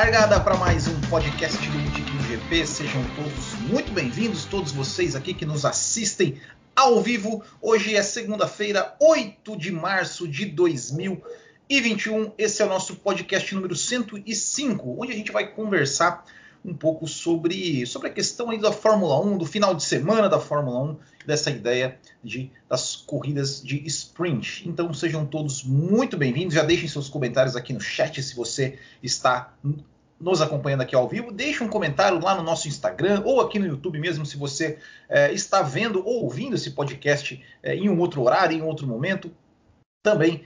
largada para mais um podcast do Botequim GP. Sejam todos muito bem-vindos, todos vocês aqui que nos assistem ao vivo. Hoje é segunda-feira, 8 de março de 2021. Esse é o nosso podcast número 105, onde a gente vai conversar um pouco sobre, sobre a questão aí da Fórmula 1, do final de semana da Fórmula 1, dessa ideia de, das corridas de sprint. Então sejam todos muito bem-vindos. Já deixem seus comentários aqui no chat se você está nos acompanhando aqui ao vivo. Deixe um comentário lá no nosso Instagram ou aqui no YouTube mesmo se você é, está vendo ou ouvindo esse podcast é, em um outro horário, em outro momento. Também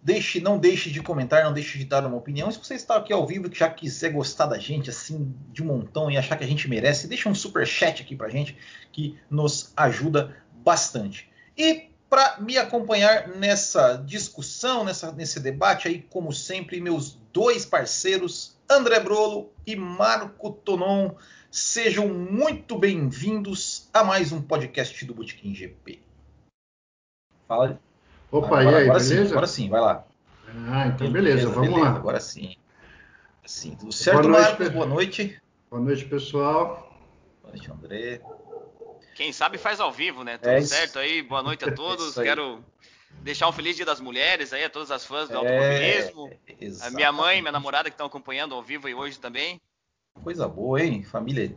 Deixe, não deixe de comentar, não deixe de dar uma opinião. Se você está aqui ao vivo e já quiser gostar da gente assim de montão e achar que a gente merece, deixa um super chat aqui pra gente que nos ajuda bastante. E para me acompanhar nessa discussão, nessa, nesse debate aí, como sempre, meus dois parceiros, André Brolo e Marco Tonon, sejam muito bem-vindos a mais um podcast do Botequim GP. Fala, Opa, agora, e aí, agora beleza? Sim, agora sim, vai lá. Ah, então beleza, beleza vamos beleza, lá. Agora sim. Sim, tudo certo, boa noite, Marcos? Boa noite. Boa noite, pessoal. Boa noite, André. Quem sabe faz ao vivo, né? Tudo é certo aí, boa noite a todos. Quero deixar um feliz Dia das Mulheres aí a todas as fãs do é, automobilismo. a minha mãe, minha namorada que estão acompanhando ao vivo e hoje também. Coisa boa, hein? Família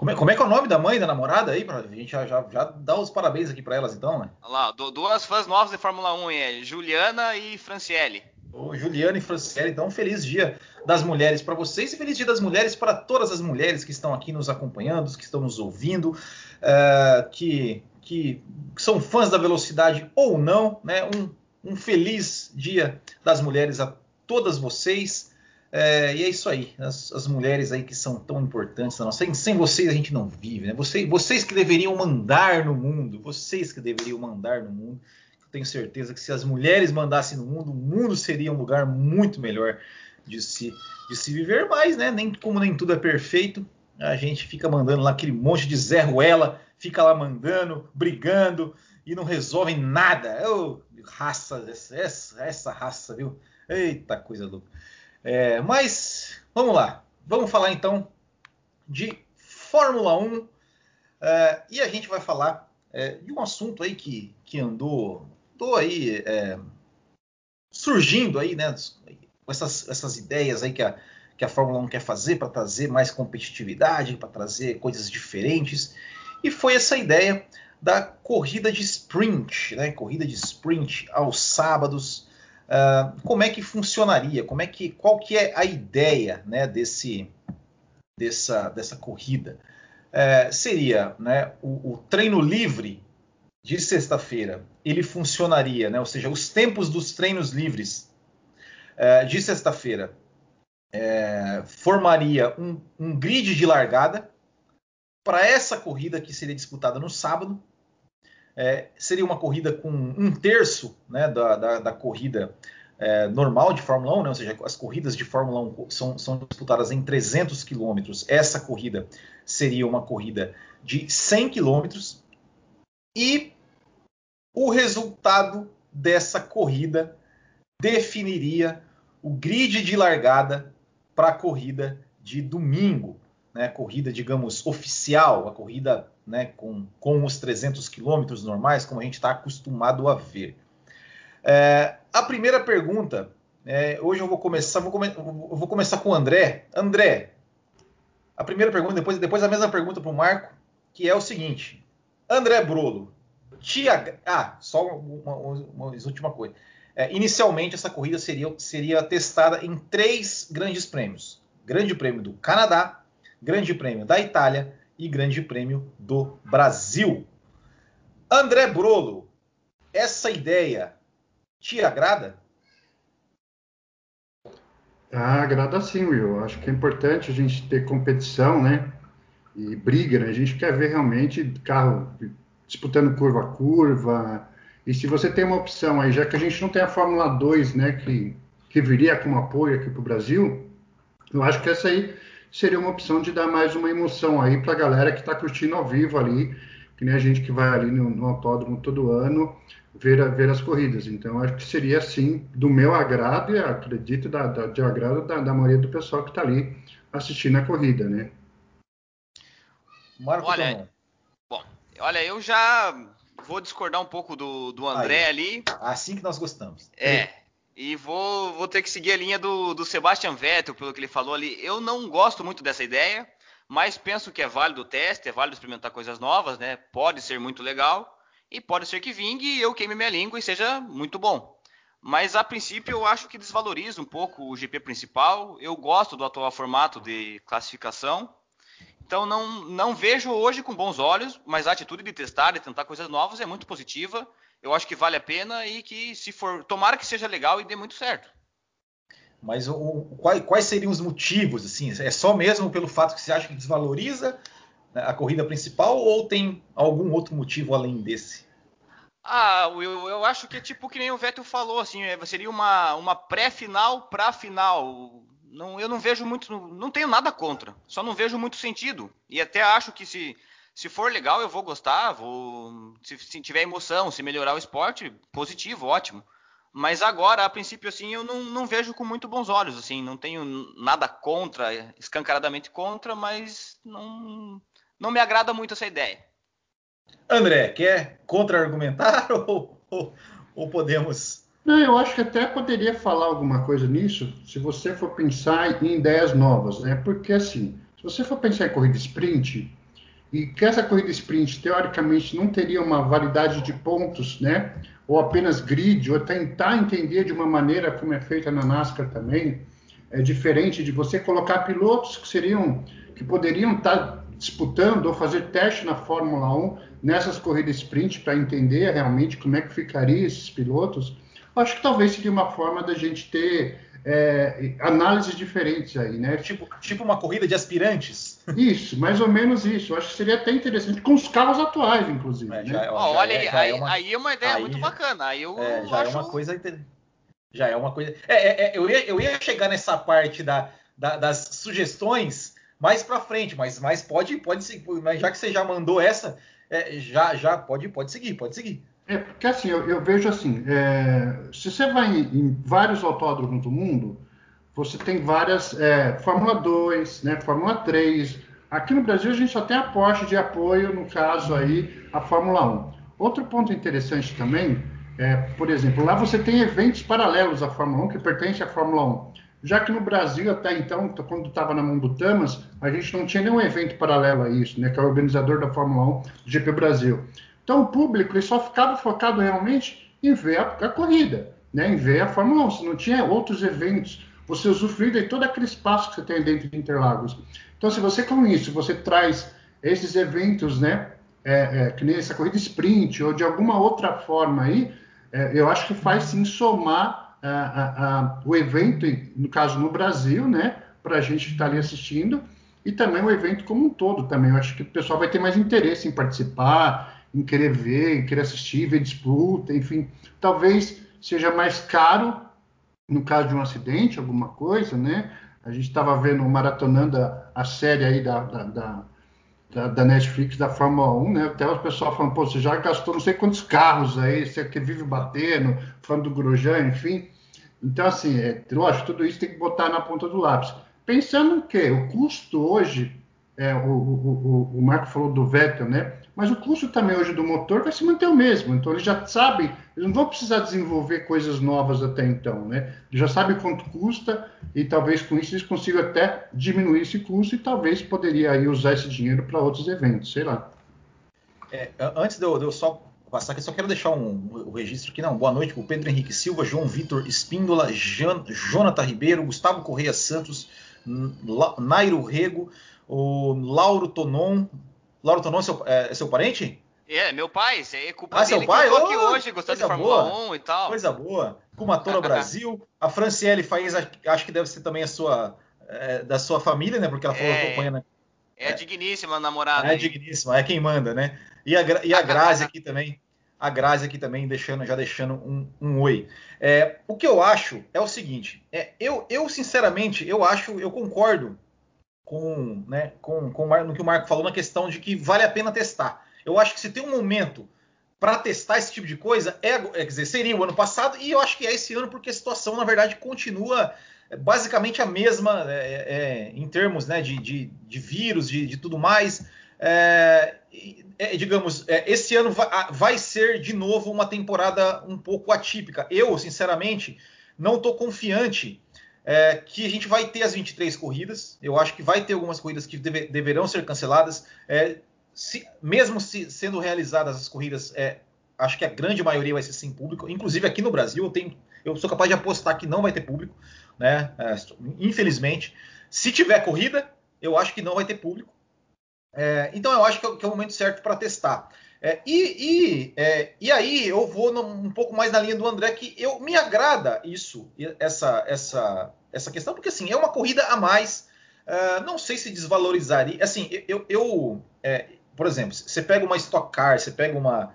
como é, como é que é o nome da mãe da namorada aí? Pra gente já, já, já dar os parabéns aqui para elas, então, né? Olha lá, duas fãs novas de Fórmula 1, é Juliana e Franciele. Ô, Juliana e Franciele, então, feliz dia das mulheres para vocês e feliz dia das mulheres para todas as mulheres que estão aqui nos acompanhando, que estão nos ouvindo, uh, que, que são fãs da velocidade ou não, né? Um, um feliz dia das mulheres a todas vocês. É, e é isso aí, as, as, mulheres aí que são tão importantes na nossa. Sem, sem vocês a gente não vive, né? Vocês, vocês que deveriam mandar no mundo, vocês que deveriam mandar no mundo. Eu tenho certeza que se as mulheres mandassem no mundo, o mundo seria um lugar muito melhor de se, de se viver, mas, né? Nem como nem tudo é perfeito, a gente fica mandando lá aquele monte de Zé Ruela, fica lá mandando, brigando e não resolvem nada. Raça, essa, essa raça, viu? Eita coisa louca. É, mas vamos lá, vamos falar então de Fórmula 1 é, e a gente vai falar é, de um assunto aí que, que andou, andou aí é, surgindo aí, né? Essas, essas ideias aí que a, que a Fórmula 1 quer fazer para trazer mais competitividade, para trazer coisas diferentes. E foi essa ideia da corrida de sprint, né? Corrida de sprint aos sábados. Uh, como é que funcionaria? Como é que, qual que é a ideia né, desse, dessa, dessa corrida? Uh, seria né, o, o, treino livre de sexta-feira, ele funcionaria, né, ou seja, os tempos dos treinos livres uh, de sexta-feira formaria um, um grid de largada para essa corrida que seria disputada no sábado, é, seria uma corrida com um terço né, da, da, da, corrida é, normal de Fórmula 1, né, ou seja, as corridas de Fórmula 1 são, são disputadas em 300 quilômetros. Essa corrida seria uma corrida de 100 quilômetros. E o resultado dessa corrida definiria o grid de largada para a corrida de domingo, né, corrida, digamos, oficial, a corrida né, com, com os 300 quilômetros normais, como a gente está acostumado a ver. É, a primeira pergunta, é, hoje eu vou começar, vou, come, vou começar com o André. André, a primeira pergunta, depois, depois a mesma pergunta para o Marco, que é o seguinte: André Brolo, tia, ah, só uma, uma, uma última coisa. É, inicialmente, essa corrida seria, seria testada em três grandes prêmios: Grande Prêmio do Canadá, Grande Prêmio da Itália e Grande Prêmio do Brasil. André Brolo, essa ideia te agrada? Ah, agrada sim, Will. Acho que é importante a gente ter competição, né? E briga, né? A gente quer ver realmente carro disputando curva a curva. E se você tem uma opção aí, já que a gente não tem a Fórmula 2, né, que, que viria como apoio aqui para o Brasil, eu acho que essa aí seria uma opção de dar mais uma emoção aí para a galera que está curtindo ao vivo ali, que nem a gente que vai ali no, no autódromo todo ano ver, ver as corridas. Então, acho que seria, assim, do meu agrado e acredito da, da, de agrado da, da maioria do pessoal que está ali assistindo a corrida, né? Marco olha, bom, olha, eu já vou discordar um pouco do, do André Aí, ali. Assim que nós gostamos. É. E vou, vou ter que seguir a linha do, do Sebastian Vettel, pelo que ele falou ali. Eu não gosto muito dessa ideia, mas penso que é válido o teste, é válido experimentar coisas novas, né? Pode ser muito legal. E pode ser que vingue e eu queime minha língua e seja muito bom. Mas a princípio eu acho que desvaloriza um pouco o GP principal. Eu gosto do atual formato de classificação. Então não, não vejo hoje com bons olhos, mas a atitude de testar e tentar coisas novas é muito positiva. Eu acho que vale a pena e que se for, tomara que seja legal e dê muito certo. Mas o, quais, quais seriam os motivos? Assim, é só mesmo pelo fato que você acha que desvaloriza né, a corrida principal ou tem algum outro motivo além desse? Ah, eu, eu acho que é tipo que nem o Vettel falou, assim, é, seria uma, uma pré-final para final. Não, eu não vejo muito, não tenho nada contra, só não vejo muito sentido. E até acho que se, se for legal eu vou gostar, vou, se, se tiver emoção, se melhorar o esporte, positivo, ótimo. Mas agora, a princípio, assim, eu não, não vejo com muito bons olhos, assim, não tenho nada contra, escancaradamente contra, mas não, não me agrada muito essa ideia. André, quer contra-argumentar ou, ou, ou, podemos. Não, eu acho que até poderia falar alguma coisa nisso se você for pensar em ideias novas, né? Porque assim, se você for pensar em corrida sprint, e que essa corrida sprint teoricamente não teria uma validade de pontos, né? Ou apenas grid, ou tentar entender de uma maneira como é feita na NASCAR também, é diferente de você colocar pilotos que seriam que poderiam estar disputando ou fazer teste na Fórmula 1 nessas corridas sprint para entender realmente como é que ficaria esses pilotos, acho que talvez seria uma forma da gente ter é, análises diferentes aí, né? Tipo, tipo uma corrida de aspirantes. Isso, mais ou menos isso. Acho que seria até interessante com os carros atuais, inclusive. É, né? já, ó, olha, é, aí, é uma, aí é uma ideia aí, muito bacana. Aí eu é, já acho... é uma coisa já é uma coisa. É, é, é, eu, ia, eu ia chegar nessa parte da, da, das sugestões mais para frente, mas, mas pode, pode seguir. Mas já que você já mandou essa, é, já, já pode, pode seguir, pode seguir. É, porque assim, eu, eu vejo assim, é, se você vai em, em, vários autódromos do mundo, você tem várias é, Fórmula 2, né, Fórmula 3. Aqui no Brasil a gente só tem a Porsche de apoio, no caso aí, a Fórmula 1. Outro ponto interessante também é, por exemplo, lá você tem eventos paralelos à Fórmula 1 que pertencem à Fórmula 1 já que no Brasil, até então, quando estava na mão do Tamas, a gente não tinha nenhum evento paralelo a isso, né, que é o organizador da Fórmula 1 do GP Brasil. Então, o público ele só ficava focado realmente em ver a, a corrida, né, em ver a Fórmula 1. Se não tinha outros eventos, você usufrui de todo aquele espaço que você tem dentro de Interlagos. Então, se você com isso, você traz esses eventos, né, é, é, que nem essa corrida sprint ou de alguma outra forma aí, é, eu acho que faz sim somar a, a, o evento, no caso no Brasil, né, para a gente estar tá ali assistindo, e também o evento como um todo também. Eu acho que o pessoal vai ter mais interesse em participar, em querer ver, em querer assistir, ver disputa, enfim. Talvez seja mais caro no caso de um acidente, alguma coisa, né? A gente estava vendo, maratonando a, a série aí da, da, da da, Netflix da Fórmula 1, né? Até o pessoal falando, pô, você já gastou não sei quantos carros aí, você que vive batendo, falando do Grosjean, enfim. Então, assim, é, lógico, tudo isso tem que botar na ponta do lápis. Pensando que o custo hoje, é, o, o, o, o Marco falou do Vettel, né? Mas o custo também hoje do motor vai se manter o mesmo. Então, eles já sabem, eles não vão precisar desenvolver coisas novas até então, né? Já sabem quanto custa e talvez com isso eles consigam até diminuir esse custo e talvez poderia aí usar esse dinheiro para outros eventos, sei lá. É, antes de eu, de eu, só passar aqui, só quero deixar um, um registro aqui. Não, boa noite para o Pedro Henrique Silva, João Vitor Espíndola, Jan, Jonathan Ribeiro, Gustavo Correia Santos, Nairo Rego, o Lauro Tonon, Lauro Tonon é seu, é, é seu parente? É, meu pai, é culpa ah, seu pai? que eu tô aqui oh, hoje, gostando de Fórmula boa, 1 e tal. Coisa boa. Kumatora Brasil. A Franciele Faiz, acho que deve ser também a sua, é, da sua família, né? Porque ela falou é, acompanhando. É, é digníssima namorada. É digníssima, é quem manda, né? E a, e a Grazi aqui também. A Grazi aqui também deixando, já deixando um, um oi. É, o que eu acho é o seguinte: eu, eu, sinceramente, eu acho, eu concordo com, né, com, com no que o Marco falou na questão de que vale a pena testar. Eu acho que se tem um momento para testar esse tipo de coisa, é, é, dizer, seria o ano passado, e eu acho que é esse ano, porque a situação, na verdade, continua basicamente a mesma é, é, em termos né, de, de, de vírus, de, de, tudo mais. É, é digamos, é, esse ano vai, vai, ser de novo uma temporada um pouco atípica. Eu, sinceramente, não estou confiante é, que a gente vai ter as 23 corridas. Eu acho que vai ter algumas corridas que deve, deverão ser canceladas. Se, mesmo se, sendo realizadas as corridas, acho que a grande maioria vai ser sem público. Inclusive aqui no Brasil, eu, tenho, eu sou capaz de apostar que não vai ter público né? É, infelizmente. Se tiver corrida, eu acho que não vai ter público. É, então eu acho que é, que é, o momento certo para testar. É, e, e, é, e, aí eu vou no, um pouco mais na linha do André, que eu me agrada isso, essa, essa, essa questão, porque assim, é uma corrida a mais. É, não sei se desvalorizaria. Assim, eu, eu por exemplo, você pega uma Stock Car, você pega uma.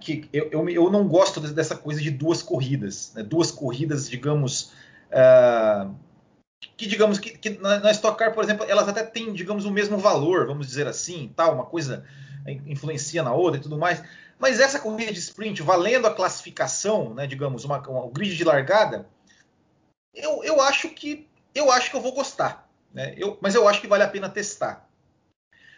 que eu, eu, eu, não gosto dessa coisa de duas corridas, né? duas corridas, digamos, Uh, que digamos que, que, na, Stock Car, por exemplo, elas até têm, digamos, o mesmo valor, vamos dizer assim, tal, uma coisa influencia na outra e tudo mais. Mas essa corrida de sprint, valendo a classificação, né, digamos, uma, uma, o grid de largada, eu, eu acho que eu acho que eu vou gostar, né? Eu, mas eu acho que vale a pena testar.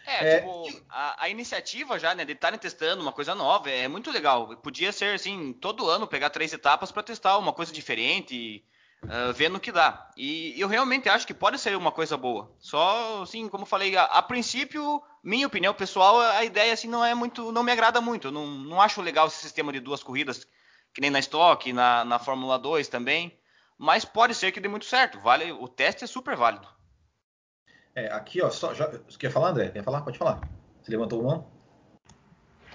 É, é tipo, a, a, iniciativa já, né, de estarem testando uma coisa nova é muito legal. Podia ser assim, todo ano pegar três etapas para testar uma coisa diferente. E uh, vendo o que dá. E eu realmente acho que pode ser uma coisa boa. Só, assim, como falei, a, a, princípio, minha opinião pessoal, a ideia assim não é muito, não me agrada muito. Não, não acho legal esse sistema de duas corridas, que nem na Stock, na, na Fórmula 2 também. Mas pode ser que dê muito certo. Vale, o teste é super válido. É, aqui, ó, só, já, você quer falar, André? Quer falar? Pode falar. Você levantou o mão?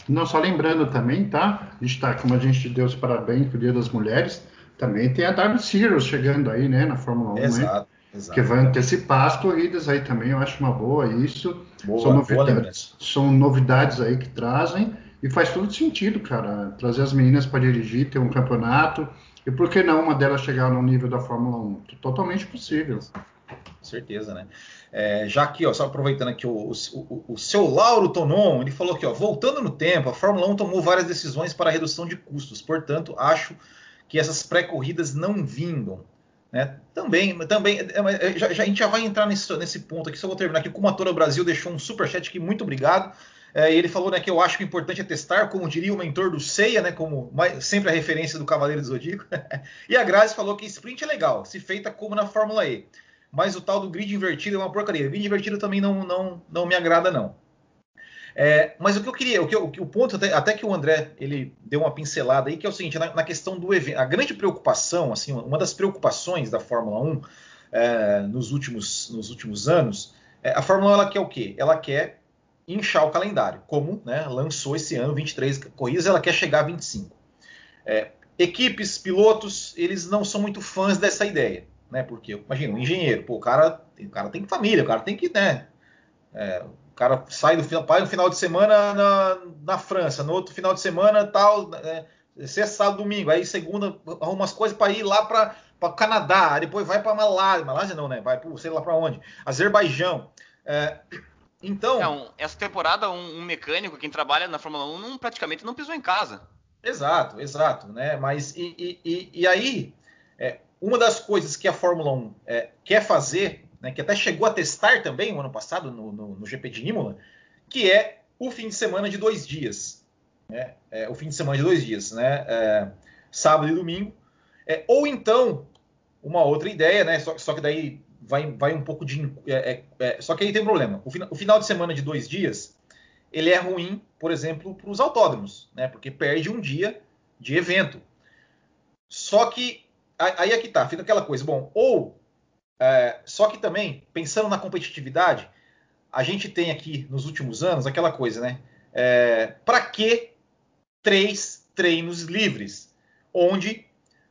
Não, só lembrando também, tá? A gente está, como a gente deu os parabéns pro Dia das Mulheres, também tem a W Series chegando aí, né, na Fórmula 1, né? exato, né? Exato. Que vai antecipar as corridas aí também, eu acho uma boa isso. Boa, são, novidades, são novidades aí que trazem e faz todo sentido, cara, trazer as meninas para dirigir, ter um campeonato e por que não uma delas chegar no nível da Fórmula 1? Totalmente possível. Certeza, né? É, já aqui, ó, só aproveitando aqui, o, o, o, seu Lauro Tonon, ele falou aqui, ó, voltando no tempo, a Fórmula 1 tomou várias decisões para redução de custos, portanto, acho que essas pré-corridas não vingam. Né? Também, também é, é, já, já, a gente já vai entrar nesse, nesse ponto aqui, só vou terminar aqui. O Kumatora Brasil deixou um super chat aqui, muito obrigado. É, e ele falou né, que eu acho que o importante é testar, como diria o mentor do Seiya, né, como mais, sempre a referência do Cavaleiro do Zodíaco. e a Grazi falou que sprint é legal, se feita como na Fórmula E. Mas o tal do grid invertido é uma porcaria. Grid invertido também não, não, não me agrada, não. É, mas o que eu queria, o, que o ponto até, até, que o André ele deu uma pincelada aí, que é o seguinte, na, na questão do evento, a grande preocupação, assim, uma das preocupações da Fórmula 1 é, nos, últimos, nos últimos anos, é, a Fórmula 1 ela quer o quê? Ela quer inchar o calendário, como né, lançou esse ano 23 corridas, ela quer chegar a 25. É, equipes, pilotos, eles não são muito fãs dessa ideia, né? Porque, imagina, um engenheiro, pô, o cara, o cara tem família, o cara tem que, né? O cara sai do final, no final de semana na, na França, no outro final de semana tal, é, sexta, sábado, domingo, aí segunda arruma umas coisas para ir lá para o Canadá, depois vai para Malásia, Malásia não, né? Vai para sei lá para onde, Azerbaijão. É, então, um, essa temporada um, um, mecânico quem trabalha na Fórmula 1 não, praticamente não pisou em casa. Exato, exato, né? Mas e, e, e aí é, uma das coisas que a Fórmula 1 é, quer fazer né, que até chegou a testar também no ano passado no, no, no GP de Imola, que é o fim de semana de dois dias. Né? É, o fim de semana de dois dias, né? É, sábado e domingo. É, ou então, uma outra ideia, né? Só, só que daí vai, vai um pouco de. É, é, é, só que aí tem um problema. O, o, final de semana de dois dias ele é ruim, por exemplo, para os autódromos, né? Porque perde um dia de evento. Só que aí é que tá, fica aquela coisa. Bom, ou é, só que também, pensando na competitividade, a gente tem aqui nos últimos anos aquela coisa, né? É, Para que três treinos livres, onde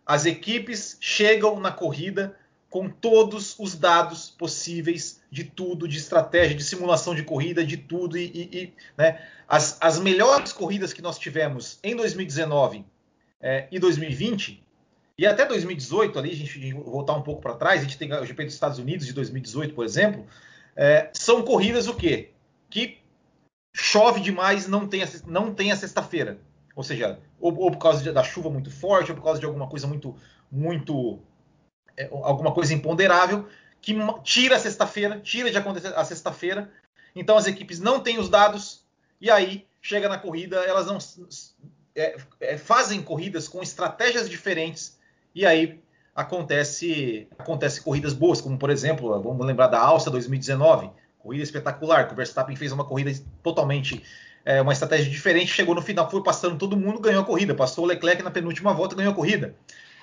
as equipes chegam na corrida com todos os dados possíveis de tudo, de estratégia, de simulação de corrida, de tudo e, e, e né? as, as melhores corridas que nós tivemos em 2019 é, e 2020 e até 2018, ali, a gente voltar um pouco para trás, a gente tem o GP dos Estados Unidos de 2018, por exemplo, é, são corridas o quê? Que chove demais, não tem a, não tem a sexta-feira. Ou seja, ou, ou, por causa da chuva muito forte, ou por causa de alguma coisa muito, muito, é, alguma coisa imponderável que tira a sexta-feira, tira de acontecer a sexta-feira. Então as equipes não têm os dados e aí chega na corrida, elas não é, é, fazem corridas com estratégias diferentes e aí acontece acontece corridas boas, como por exemplo, vamos lembrar da Alça 2019, corrida espetacular, que o Verstappen fez uma corrida totalmente é, uma estratégia diferente, chegou no final, foi passando todo mundo, ganhou a corrida, passou o Leclerc na penúltima volta, ganhou a corrida.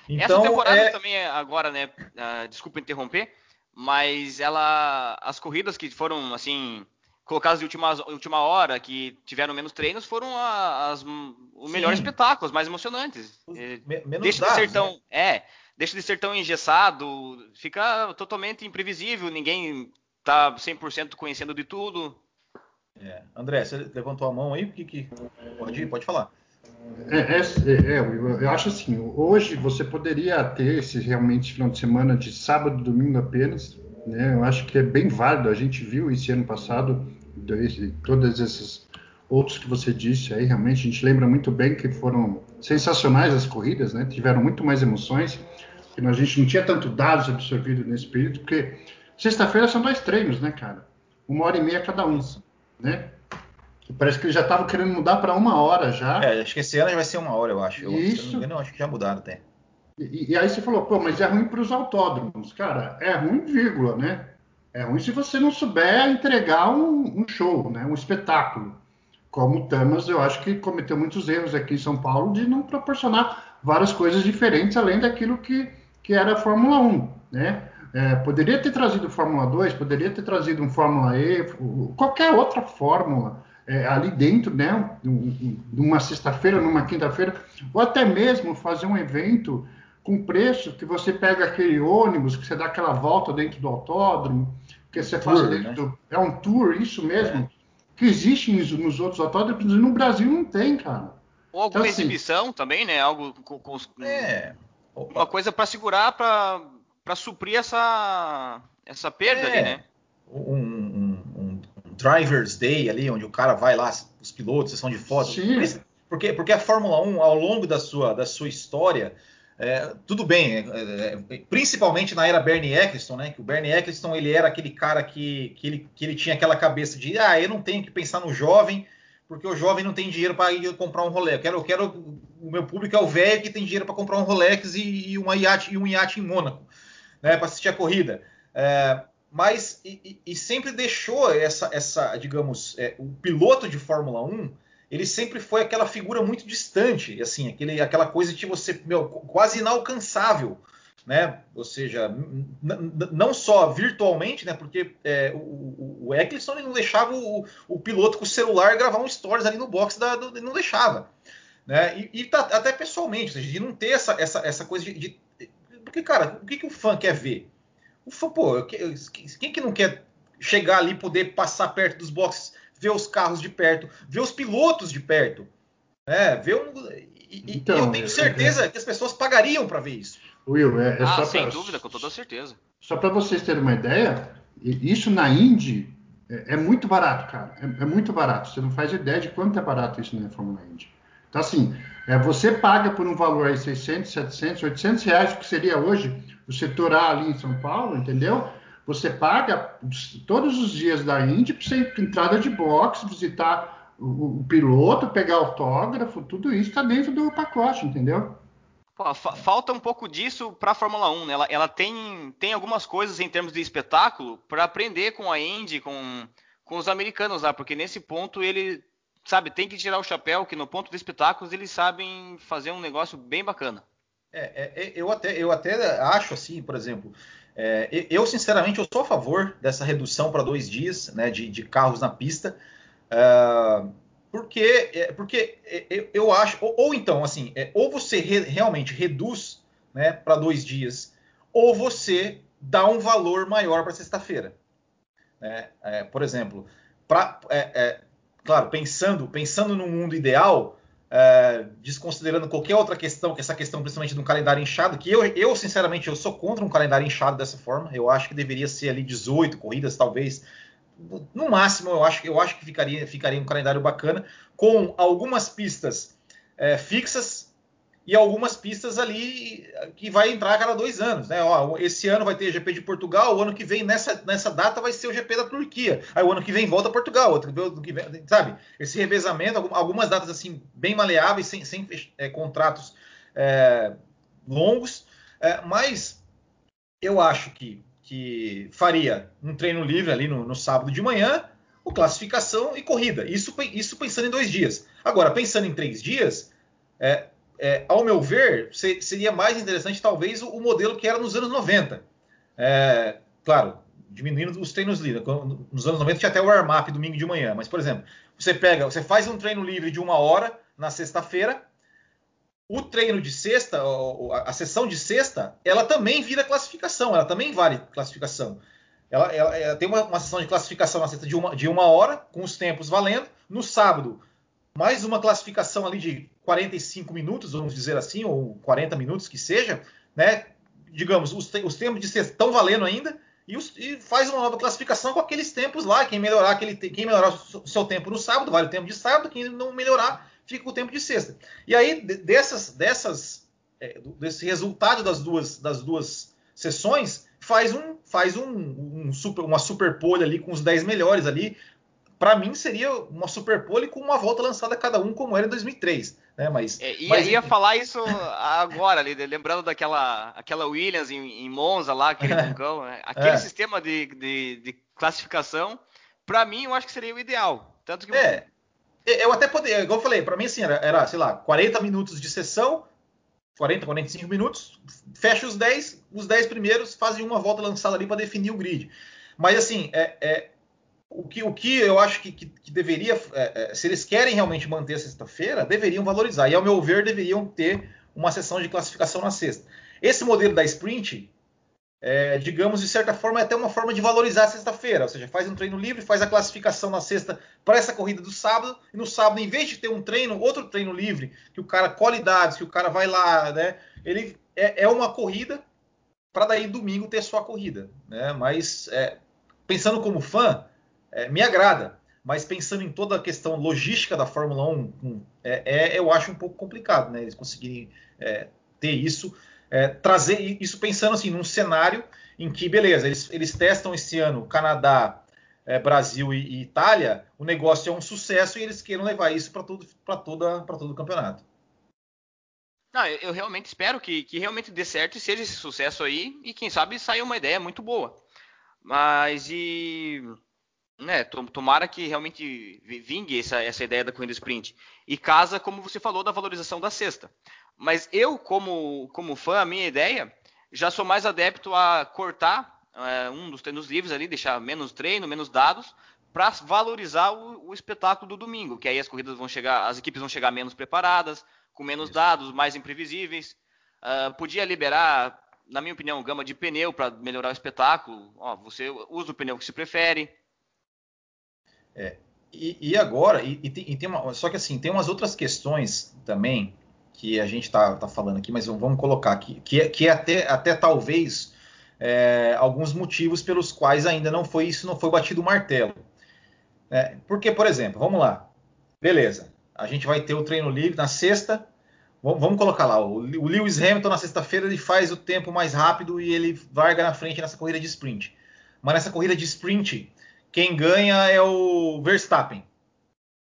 Então, Essa temporada é... também agora, né? Uh, desculpa interromper, mas ela, as corridas que foram assim colocadas de última, última hora, que tiveram menos treinos, foram as, os melhores espetáculos, mais emocionantes. menos deixa dados, de ser tão, né? é, deixa de ser tão engessado, fica totalmente imprevisível, ninguém tá 100% conhecendo de tudo. É. André, você levantou a mão aí, que, que... pode ir, pode falar. É, é, é, eu, eu acho assim, hoje você poderia ter esse realmente final de semana de sábado e domingo apenas, né? Eu acho que é bem válido, a gente viu esse ano passado, todas essas outros que você disse aí, realmente, a gente lembra muito bem que foram sensacionais as corridas, né? Tiveram muito mais emoções, que a gente não tinha tanto dados absorvidos nesse período, porque sexta-feira são dois treinos, né, cara? Uma hora e meia cada um, né? Parece que eles já estavam querendo mudar para uma hora já. É, acho que esse ano vai ser uma hora, eu acho. Eu, Isso. Se não engano, acho que já mudaram até. E, e, aí você falou, pô, mas é ruim para os autódromos. Cara, é ruim, vírgula, né? É ruim se você não souber entregar um, um show, né? um espetáculo. Como o Tamas, eu acho que cometeu muitos erros aqui em São Paulo de não proporcionar várias coisas diferentes além daquilo que, que era a Fórmula 1, né? É, poderia ter trazido Fórmula 2, poderia ter trazido um Fórmula E, qualquer outra fórmula é, ali dentro, né, numa sexta-feira, numa quinta-feira, ou até mesmo fazer um evento com preço que você pega aquele ônibus, que você dá aquela volta dentro do autódromo, que você faz dentro né? do, é um tour, isso mesmo, é. que existe nos, nos, outros autódromos e no Brasil não tem, cara. Ou alguma então, assim, exibição também, né? Algo com, com é. uma coisa para segurar, para suprir essa essa perda é. ali, né? Um, Drivers Day ali, onde o cara vai lá, os pilotos, sessão de fotos. Porque, porque a Fórmula 1, ao longo da sua, da sua história, é, tudo bem, é, é, principalmente na era Bernie Eccleston, né? Que o Bernie Eccleston ele era aquele cara que, que, ele, que ele tinha aquela cabeça de ah, eu não tenho que pensar no jovem, porque o jovem não tem dinheiro para ir comprar um Rolex. Eu quero, eu quero, o meu público é o velho que tem dinheiro para comprar um Rolex e, e, uma iate, e um iate em Mônaco, né? Para assistir a corrida. É, mas e, e, sempre deixou essa, essa digamos, é, o piloto de Fórmula 1, ele sempre foi aquela figura muito distante, assim, aquele, aquela coisa de você, meu, quase inalcançável, né? Ou seja, não só virtualmente, né? Porque é, o, o Eccleston não deixava o, o, piloto com o celular gravar um stories ali no box da, do, não deixava, né? E, e tá, até pessoalmente, ou seja, de não ter essa, essa, essa coisa de, de porque, cara, o que, que o fã quer ver? Pô, quem que não quer chegar ali, poder passar perto dos boxes, ver os carros de perto, ver os pilotos de perto, né? Ver um, e, então, eu tenho é, certeza é, que as pessoas pagariam para ver isso. Will, é, é ah, sem pra, dúvida, com toda certeza. Só para vocês terem uma ideia, isso na Indy é, é muito barato, cara. É, é, muito barato. Você não faz ideia de quanto é barato isso na Fórmula Indy. Então, assim, é, você paga por um valor aí 600, 700, 800 reais, que seria hoje o setor A ali em São Paulo, entendeu? Você paga todos os dias da Indy para você entrada de box, visitar o, o, piloto, pegar autógrafo, tudo isso está dentro do pacote, entendeu? Pô, falta um pouco disso para a Fórmula 1, né? Ela, ela, tem, tem algumas coisas em termos de espetáculo para aprender com a Indy, com, com os americanos lá, porque nesse ponto ele, sabe, tem que tirar o chapéu, que no ponto de espetáculos eles sabem fazer um negócio bem bacana. É, é, é, eu, até, eu até acho assim, por exemplo, é, eu sinceramente eu sou a favor dessa redução para dois dias né, de, de, carros na pista, é, porque, é, porque eu, eu acho, ou, ou, então assim, ou você re, realmente reduz né, para dois dias, ou você dá um valor maior para sexta-feira. Né? por exemplo, pra, claro, pensando, pensando no mundo ideal, é, desconsiderando qualquer outra questão, que essa questão principalmente de um calendário inchado, que eu, eu sinceramente eu sou contra um calendário inchado dessa forma. Eu acho que deveria ser ali 18 corridas, talvez no máximo, eu acho, eu acho que ficaria, ficaria um calendário bacana, com algumas pistas é, fixas e algumas pistas ali que vai entrar a cada dois anos. Né? Ó, esse ano vai ter GP de Portugal, o ano que vem, nessa, nessa data, vai ser o GP da Turquia. Aí o ano que vem volta a Portugal, outro que vem, sabe? Esse revezamento, algumas datas assim bem maleáveis, sem, sem é, contratos é, longos, é, mas eu acho que, que faria um treino livre ali no, no sábado de manhã, o classificação e corrida. Isso, isso pensando em dois dias. Agora, pensando em três dias, é, é, ao meu ver, seria mais interessante talvez o, modelo que era nos anos 90. É, claro, diminuindo os treinos livres. Nos anos 90 tinha até o warm-up domingo de manhã, mas, por exemplo, você pega, você faz um treino livre de uma hora na sexta-feira, o treino de sexta, a sessão de sexta, ela também vira classificação, ela também vale classificação. Ela, ela, ela tem uma, uma, sessão de classificação na sexta de uma, de uma hora, com os tempos valendo. No sábado, mais uma classificação ali de 45 minutos, vamos dizer assim, ou 40 minutos que seja, né? Digamos, os, os tempos de sexta estão valendo ainda e, os, e, faz uma nova classificação com aqueles tempos lá. Quem melhorar, aquele, quem melhorar o seu tempo no sábado, vale o tempo de sábado, quem não melhorar, fica o tempo de sexta. E aí, dessas, dessas, é, desse resultado das duas, das duas sessões, faz um, faz um, um super, uma super pole ali com os 10 melhores ali, para mim seria uma Super Pole com uma volta lançada cada um, como era em 2003. Né? Mas, é, ia, mas... ia falar isso agora, ali, lembrando daquela aquela Williams em, em Monza lá, aquele vulcão, né? aquele é. sistema de, de, de classificação, para mim eu acho que seria o ideal. Tanto que é, eu até poderia, igual eu falei, para mim assim era, era, sei lá, 40 minutos de sessão, 40, 45 minutos, fecha os 10, os 10 primeiros fazem uma volta lançada ali para definir o grid. Mas assim, é, é, o que, o que eu acho que, que, que deveria, é, é, se eles querem realmente manter a sexta-feira, deveriam valorizar. E, ao meu ver, deveriam ter uma sessão de classificação na sexta. Esse modelo da sprint, é, digamos, de certa forma, é até uma forma de valorizar a sexta-feira. Ou seja, faz um treino livre, faz a classificação na sexta para essa corrida do sábado, e no sábado, em vez de ter um treino, outro treino livre, que o cara colhe dados, que o cara vai lá, né? Ele é, é uma corrida para daí domingo ter sua corrida. Né? Mas é, pensando como fã, é, me agrada. Mas pensando em toda a questão logística da Fórmula 1, é, é eu acho um pouco complicado, né? Eles conseguirem é, ter isso, é, trazer isso pensando assim num cenário em que, beleza, eles, eles testam esse ano Canadá, é, Brasil e, e, Itália, o negócio é um sucesso e eles queiram levar isso para todo, toda, todo o campeonato. Não, eu, eu realmente espero que, que realmente dê certo e seja esse sucesso aí, e quem sabe saia uma ideia muito boa. Mas e né, tomara que realmente vingue essa, essa ideia da corrida sprint. E casa, como você falou, da valorização da sexta. Mas eu, como, como fã, a minha ideia, já sou mais adepto a cortar é, um dos treinos livres ali, deixar menos treino, menos dados, para valorizar o, o, espetáculo do domingo. Que aí as corridas vão chegar, as equipes vão chegar menos preparadas, com menos Isso. dados, mais imprevisíveis. Uh, podia liberar, na minha opinião, gama de pneu para melhorar o espetáculo. Ó, você usa o pneu que se prefere. É, e, e, agora, e, e, tem, e, tem, uma, só que assim, tem umas outras questões também que a gente está tá falando aqui, mas vamos colocar aqui, que, é, que é até, até talvez é, alguns motivos pelos quais ainda não foi isso, não foi batido o martelo. É, porque, por exemplo, vamos lá, beleza, a gente vai ter o treino livre na sexta, vamos, vamos colocar lá, o, o Lewis Hamilton na sexta-feira ele faz o tempo mais rápido e ele larga na frente nessa corrida de sprint. Mas nessa corrida de sprint, quem ganha é o Verstappen.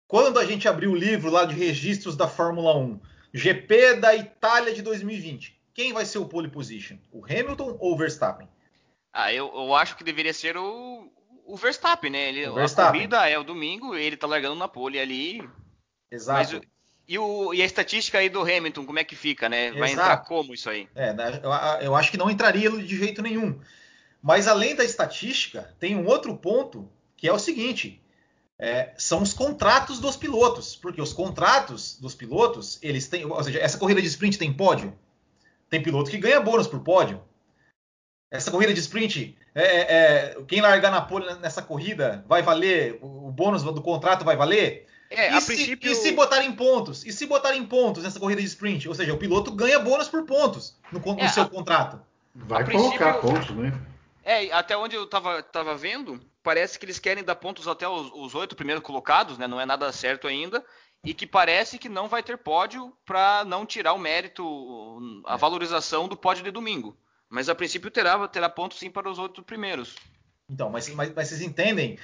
Quando a gente abriu o livro lá de registros da Fórmula 1, GP da Itália de 2020, quem vai ser o pole position? O Hamilton ou o Verstappen? Ah, eu, eu acho que deveria ser o, o Verstappen, né? Ele, o Verstappen. A corrida é o domingo, ele tá largando na pole ali. Exato. Mas, e, o, e, a estatística aí do Hamilton, como é que fica, né? Vai Exato. entrar como isso aí? É, eu, eu acho que não entraria de jeito nenhum. Mas além da estatística, tem um outro ponto que é o seguinte: é, são os contratos dos pilotos, porque os contratos dos pilotos, eles têm, ou seja, essa corrida de sprint tem pódio, tem piloto que ganha bônus por pódio. Essa corrida de sprint, é, é, é quem largar na pole nessa corrida vai valer, o bônus do contrato vai valer. É, e, se, princípio... e se botarem pontos? E se botarem pontos nessa corrida de sprint? Ou seja, o piloto ganha bônus por pontos no, no é, seu a... contrato. Vai colocar pontos, né? É, até onde eu tava, tava vendo, parece que eles querem dar pontos até os oito primeiros colocados, né? Não é nada certo ainda. E que parece que não vai ter pódio para não tirar o mérito, a é. valorização do pódio de domingo. Mas a princípio terá, terá pontos sim para os oito primeiros. Então, mas, mas, mas vocês entendem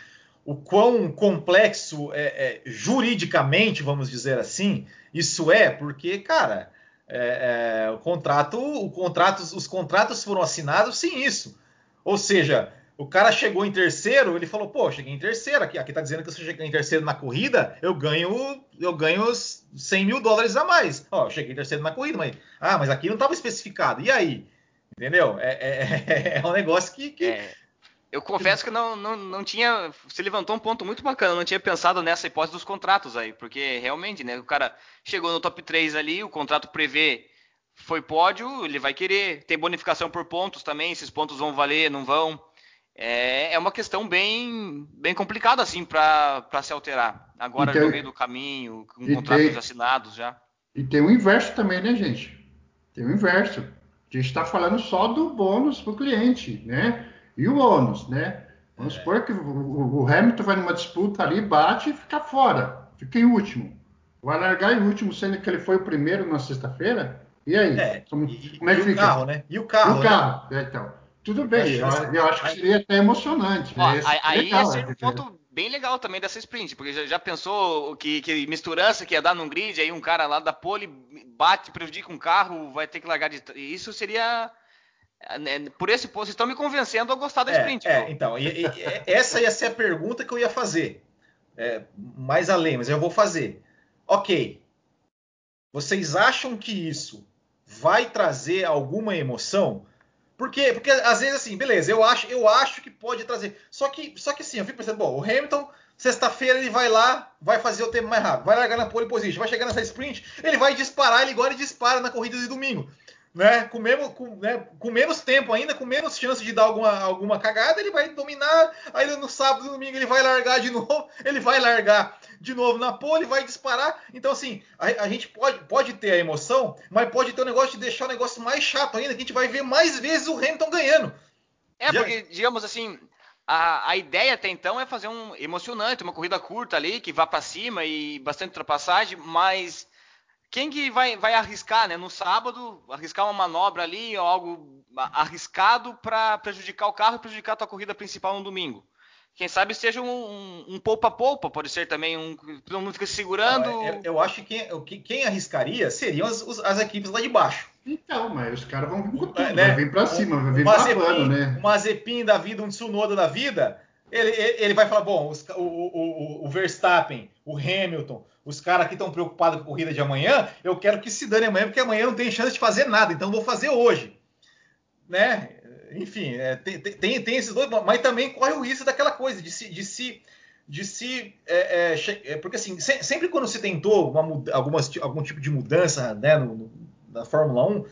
o quão complexo é, é, juridicamente, vamos dizer assim, isso é, porque, cara, é, é, o contrato, o contrato, os contratos foram assinados sem isso. Ou seja, o cara chegou em terceiro, ele falou, pô, cheguei em terceiro, aqui, aqui tá dizendo que se eu chegar em terceiro na corrida, eu ganho, eu ganho 100 mil dólares a mais. Ó, cheguei em terceiro na corrida, mas, ah, mas aqui não estava especificado. E aí? Entendeu? É, é, é, um negócio que, que é. Eu confesso que não, não, não tinha. Você levantou um ponto muito bacana, não tinha pensado nessa hipótese dos contratos aí, porque realmente, né? O cara chegou no top 3 ali, o contrato prevê foi pódio, ele vai querer. Tem bonificação por pontos também, esses pontos vão valer, não vão. É, é uma questão bem, bem complicada, assim, para se alterar. Agora, tem, no meio do caminho, com contratos tem, assinados já. E tem o inverso também, né, gente? Tem o inverso. A gente está falando só do bônus para o cliente, né? E o ônus, né? Vamos é. supor que o, Hamilton vai numa disputa ali, bate e fica fora, fica em último. Vai largar em último, sendo que ele foi o primeiro na sexta-feira? E aí? É, como, e, como é que fica? o carro, né? E o carro? E o carro, né? então. Tudo bem, eu, eu, acho que seria até emocionante. Ó, aí aí legal, esse é um ponto bem legal também dessa sprint, porque já, já pensou que, que, misturança que ia dar num grid, aí um cara lá da pole bate, prejudica um carro, vai ter que largar de. Isso seria né, por esse ponto, vocês estão me convencendo a gostar da é, sprint. É, então, e, e, essa ia ser a pergunta que eu ia fazer. É, mais além, mas eu vou fazer. Ok. Vocês acham que isso vai trazer alguma emoção? Porque, porque às vezes assim, beleza, eu acho, eu acho que pode trazer. Só que, só que assim, eu fico pensando, bom, o Hamilton, sexta-feira ele vai lá, vai fazer o tempo mais rápido, vai largar na pole position, vai chegar nessa sprint, ele vai disparar, ele agora dispara na corrida de domingo né, com, mesmo, com, né, com, menos tempo ainda, com menos chance de dar alguma, alguma cagada, ele vai dominar. Aí no sábado domingo ele vai largar de novo, ele vai largar de novo na pole, vai disparar. Então, assim, a, a, gente pode, pode ter a emoção, mas pode ter o negócio de deixar o negócio mais chato ainda, que a gente vai ver mais vezes o Hamilton ganhando. É, Já... porque, digamos assim, a, a, ideia até então é fazer um emocionante, uma corrida curta ali, que vá para cima e bastante ultrapassagem, mas quem que vai, vai arriscar, né? No sábado, arriscar uma manobra ali, ou algo arriscado para prejudicar o carro e prejudicar a tua corrida principal no domingo. Quem sabe seja um poupa-poupa, um, um pode ser também um. Todo mundo fica segurando. Não, eu, eu, acho que quem, quem arriscaria seriam as, as, equipes lá de baixo. Então, mas os caras vão vir com tudo, é, né? vai vir para cima, vai vir babando, né? Um Mazepin da vida, um Tsunoda da vida, ele, ele vai falar: bom, os, o, o, o Verstappen, o Hamilton, os caras que estão preocupados com a corrida de amanhã, eu quero que se dane amanhã, porque amanhã não tem chance de fazer nada, então vou fazer hoje. Né? Enfim, é, tem, tem, tem, esses dois, mas também corre o risco daquela coisa, de se. De se de se é, é, é porque assim, se, sempre quando se tentou uma, algumas, algum tipo de mudança né, no, no, na Fórmula 1,